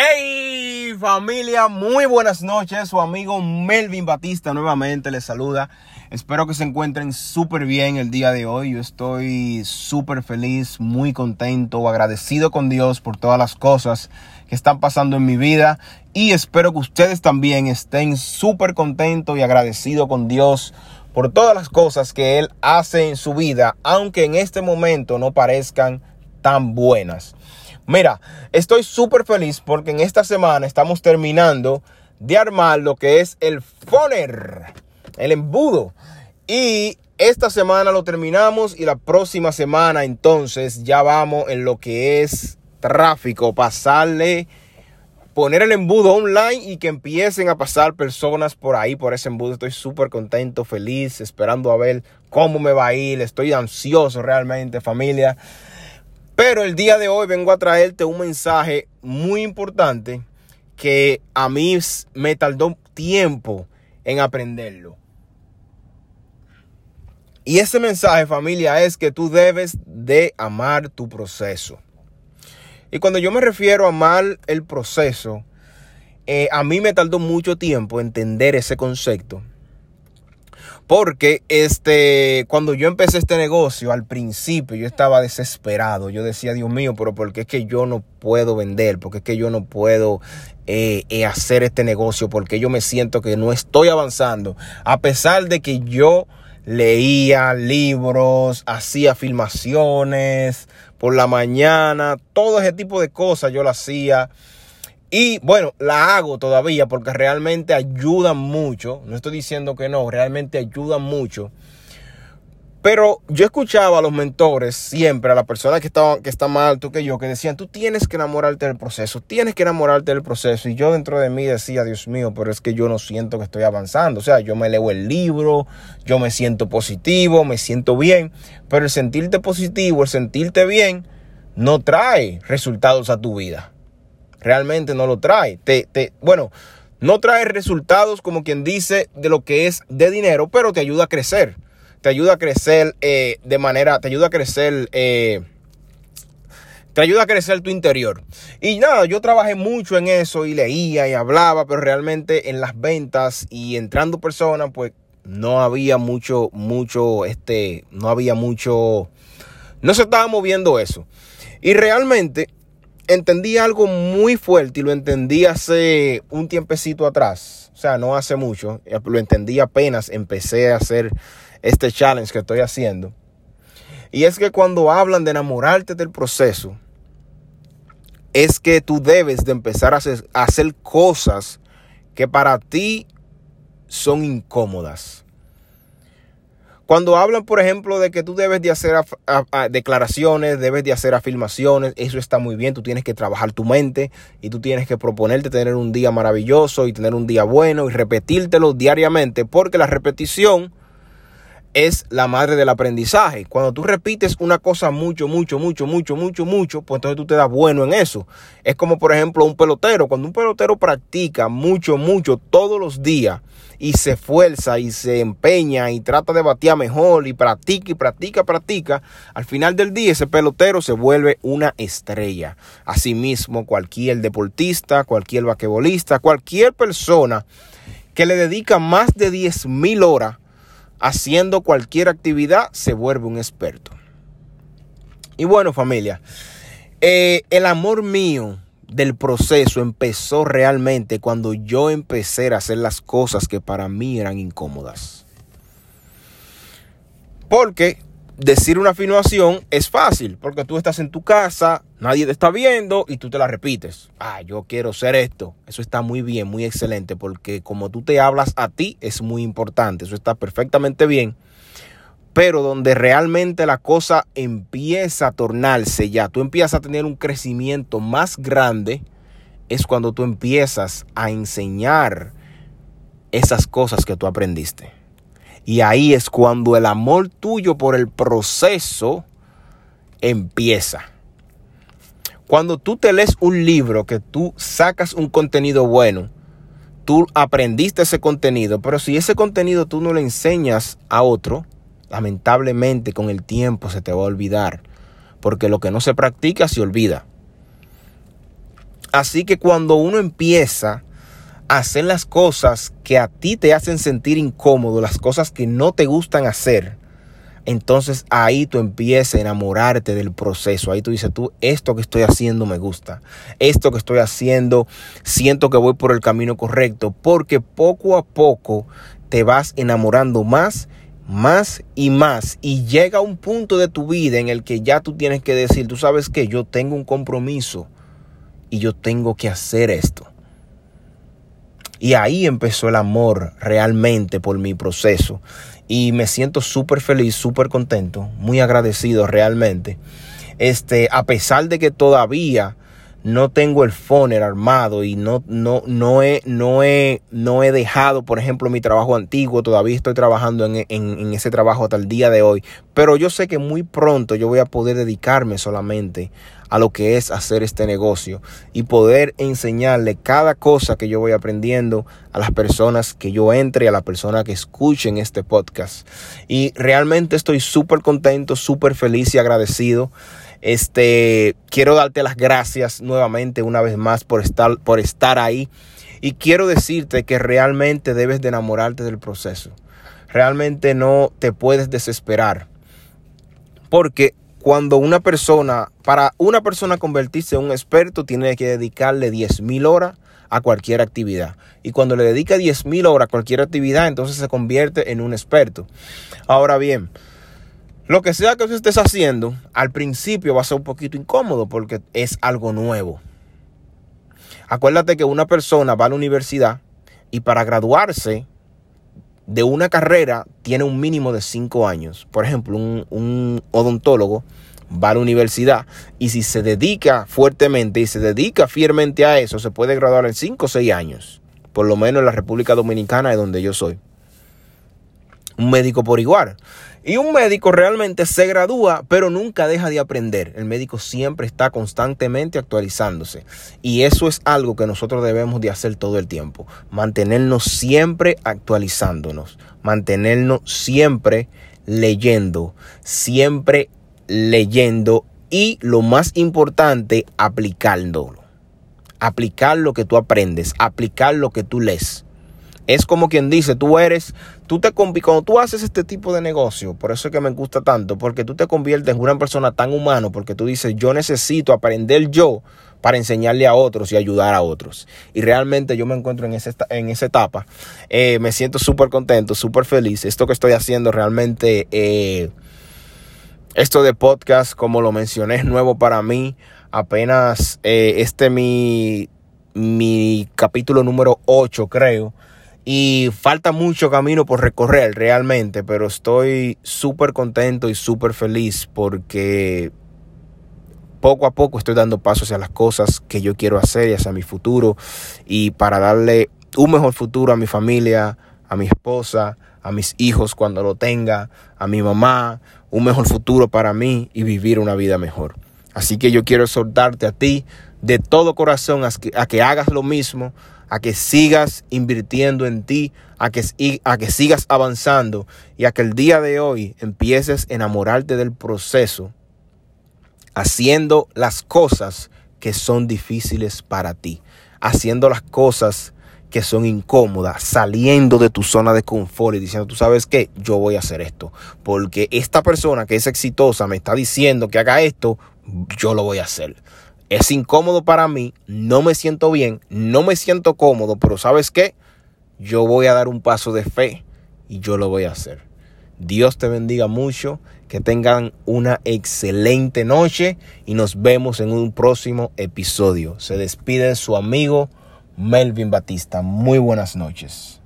Hey familia, muy buenas noches. Su amigo Melvin Batista nuevamente les saluda. Espero que se encuentren súper bien el día de hoy. Yo estoy súper feliz, muy contento, agradecido con Dios por todas las cosas que están pasando en mi vida. Y espero que ustedes también estén súper contentos y agradecidos con Dios por todas las cosas que Él hace en su vida, aunque en este momento no parezcan tan buenas. Mira, estoy súper feliz porque en esta semana estamos terminando de armar lo que es el foner, el embudo. Y esta semana lo terminamos y la próxima semana entonces ya vamos en lo que es tráfico, pasarle, poner el embudo online y que empiecen a pasar personas por ahí, por ese embudo. Estoy súper contento, feliz, esperando a ver cómo me va a ir. Estoy ansioso realmente, familia. Pero el día de hoy vengo a traerte un mensaje muy importante que a mí me tardó tiempo en aprenderlo. Y ese mensaje, familia, es que tú debes de amar tu proceso. Y cuando yo me refiero a amar el proceso, eh, a mí me tardó mucho tiempo entender ese concepto. Porque este, cuando yo empecé este negocio, al principio yo estaba desesperado. Yo decía, Dios mío, pero ¿por qué es que yo no puedo vender? ¿Por qué es que yo no puedo eh, eh, hacer este negocio? Porque yo me siento que no estoy avanzando. A pesar de que yo leía libros, hacía filmaciones por la mañana, todo ese tipo de cosas yo lo hacía. Y bueno, la hago todavía porque realmente ayudan mucho. No estoy diciendo que no, realmente ayudan mucho. Pero yo escuchaba a los mentores siempre, a las personas que estaban que están más alto que yo, que decían, tú tienes que enamorarte del proceso, tienes que enamorarte del proceso. Y yo dentro de mí decía, Dios mío, pero es que yo no siento que estoy avanzando. O sea, yo me leo el libro, yo me siento positivo, me siento bien, pero el sentirte positivo, el sentirte bien, no trae resultados a tu vida realmente no lo trae. Te, te, bueno, no trae resultados como quien dice de lo que es de dinero, pero te ayuda a crecer. Te ayuda a crecer eh, de manera, te ayuda a crecer, eh, te ayuda a crecer tu interior. Y nada, yo trabajé mucho en eso y leía y hablaba, pero realmente en las ventas y entrando personas, pues no había mucho, mucho, este, no había mucho, no se estaba moviendo eso. Y realmente entendí algo muy fuerte y lo entendí hace un tiempecito atrás. O sea, no hace mucho. Lo entendí apenas empecé a hacer este challenge que estoy haciendo. Y es que cuando hablan de enamorarte del proceso, es que tú debes de empezar a hacer cosas que para ti son incómodas. Cuando hablan, por ejemplo, de que tú debes de hacer declaraciones, debes de hacer afirmaciones, eso está muy bien, tú tienes que trabajar tu mente y tú tienes que proponerte tener un día maravilloso y tener un día bueno y repetírtelo diariamente, porque la repetición es la madre del aprendizaje. Cuando tú repites una cosa mucho, mucho, mucho, mucho, mucho, mucho, pues entonces tú te das bueno en eso. Es como, por ejemplo, un pelotero. Cuando un pelotero practica mucho, mucho, todos los días, y se esfuerza y se empeña y trata de batear mejor y practica y practica, practica, al final del día ese pelotero se vuelve una estrella. Asimismo, cualquier deportista, cualquier vaquebolista, cualquier persona que le dedica más de 10 mil horas haciendo cualquier actividad se vuelve un experto. Y bueno familia, eh, el amor mío del proceso empezó realmente cuando yo empecé a hacer las cosas que para mí eran incómodas. Porque decir una afirmación es fácil, porque tú estás en tu casa, nadie te está viendo y tú te la repites. Ah, yo quiero ser esto. Eso está muy bien, muy excelente, porque como tú te hablas a ti es muy importante, eso está perfectamente bien. Pero donde realmente la cosa empieza a tornarse ya, tú empiezas a tener un crecimiento más grande, es cuando tú empiezas a enseñar esas cosas que tú aprendiste. Y ahí es cuando el amor tuyo por el proceso empieza. Cuando tú te lees un libro, que tú sacas un contenido bueno, tú aprendiste ese contenido, pero si ese contenido tú no le enseñas a otro, lamentablemente con el tiempo se te va a olvidar, porque lo que no se practica se olvida. Así que cuando uno empieza hacer las cosas que a ti te hacen sentir incómodo, las cosas que no te gustan hacer, entonces ahí tú empiezas a enamorarte del proceso. Ahí tú dices, tú, esto que estoy haciendo me gusta. Esto que estoy haciendo, siento que voy por el camino correcto. Porque poco a poco te vas enamorando más, más y más. Y llega un punto de tu vida en el que ya tú tienes que decir, tú sabes que yo tengo un compromiso y yo tengo que hacer esto. Y ahí empezó el amor realmente por mi proceso. Y me siento súper feliz, súper contento, muy agradecido realmente. Este, a pesar de que todavía no tengo el phone armado y no, no, no, he, no, he, no he dejado, por ejemplo, mi trabajo antiguo. Todavía estoy trabajando en, en, ese trabajo hasta el día de hoy. Pero yo sé que muy pronto yo voy a poder dedicarme solamente a lo que es hacer este negocio y poder enseñarle cada cosa que yo voy aprendiendo a las personas que yo entre, a las personas que escuchen este podcast. Y realmente estoy súper contento, súper feliz y agradecido. Este, quiero darte las gracias nuevamente una vez más por estar, por estar ahí. Y quiero decirte que realmente debes de enamorarte del proceso. Realmente no te puedes desesperar. Porque cuando una persona, para una persona convertirse en un experto, tiene que dedicarle 10 mil horas a cualquier actividad. Y cuando le dedica 10 mil horas a cualquier actividad, entonces se convierte en un experto. Ahora bien, lo que sea que usted estés haciendo, al principio va a ser un poquito incómodo porque es algo nuevo. Acuérdate que una persona va a la universidad y para graduarse de una carrera tiene un mínimo de cinco años. Por ejemplo, un, odontólogo va a la universidad y si se dedica fuertemente y se dedica fielmente a eso, se puede graduar en cinco o seis años. Por lo menos en la República Dominicana, de donde yo soy. Un médico por igual. Y un médico realmente se gradúa, pero nunca deja de aprender. El médico siempre está constantemente actualizándose. Y eso es algo que nosotros debemos de hacer todo el tiempo. Mantenernos siempre actualizándonos. Mantenernos siempre leyendo. Siempre leyendo. Y lo más importante, aplicándolo. Aplicar lo que tú aprendes. Aplicar lo que tú lees. Es como quien dice, tú eres, tú te cuando tú haces este tipo de negocio, por eso es que me gusta tanto, porque tú te conviertes en una persona tan humano, porque tú dices, yo necesito aprender yo para enseñarle a otros y ayudar a otros. Y realmente yo me encuentro en esa, en esa etapa. Eh, me siento súper contento, súper feliz. Esto que estoy haciendo realmente, eh, esto de podcast, como lo mencioné, es nuevo para mí. Apenas eh, este mi, mi capítulo número 8, creo. Y falta mucho camino por recorrer realmente, pero estoy súper contento y súper feliz porque poco a poco estoy dando pasos hacia las cosas que yo quiero hacer y hacia mi futuro y para darle un mejor futuro a mi familia, a mi esposa, a mis hijos cuando lo tenga, a mi mamá, un mejor futuro para mí y vivir una vida mejor. Así que yo quiero exhortarte a ti de todo corazón a que, a que hagas lo mismo, a que sigas invirtiendo en ti, a que, a que sigas avanzando y a que el día de hoy empieces a enamorarte del proceso, haciendo las cosas que son difíciles para ti, haciendo las cosas que son incómodas, saliendo de tu zona de confort y diciendo, tú sabes qué, yo voy a hacer esto, porque esta persona que es exitosa me está diciendo que haga esto, yo lo voy a hacer. Es incómodo para mí, no me siento bien, no me siento cómodo, pero ¿sabes qué? Yo voy a dar un paso de fe y yo lo voy a hacer. Dios te bendiga mucho, que tengan una excelente noche y nos vemos en un próximo episodio. Se despide su amigo Melvin Batista. Muy buenas noches.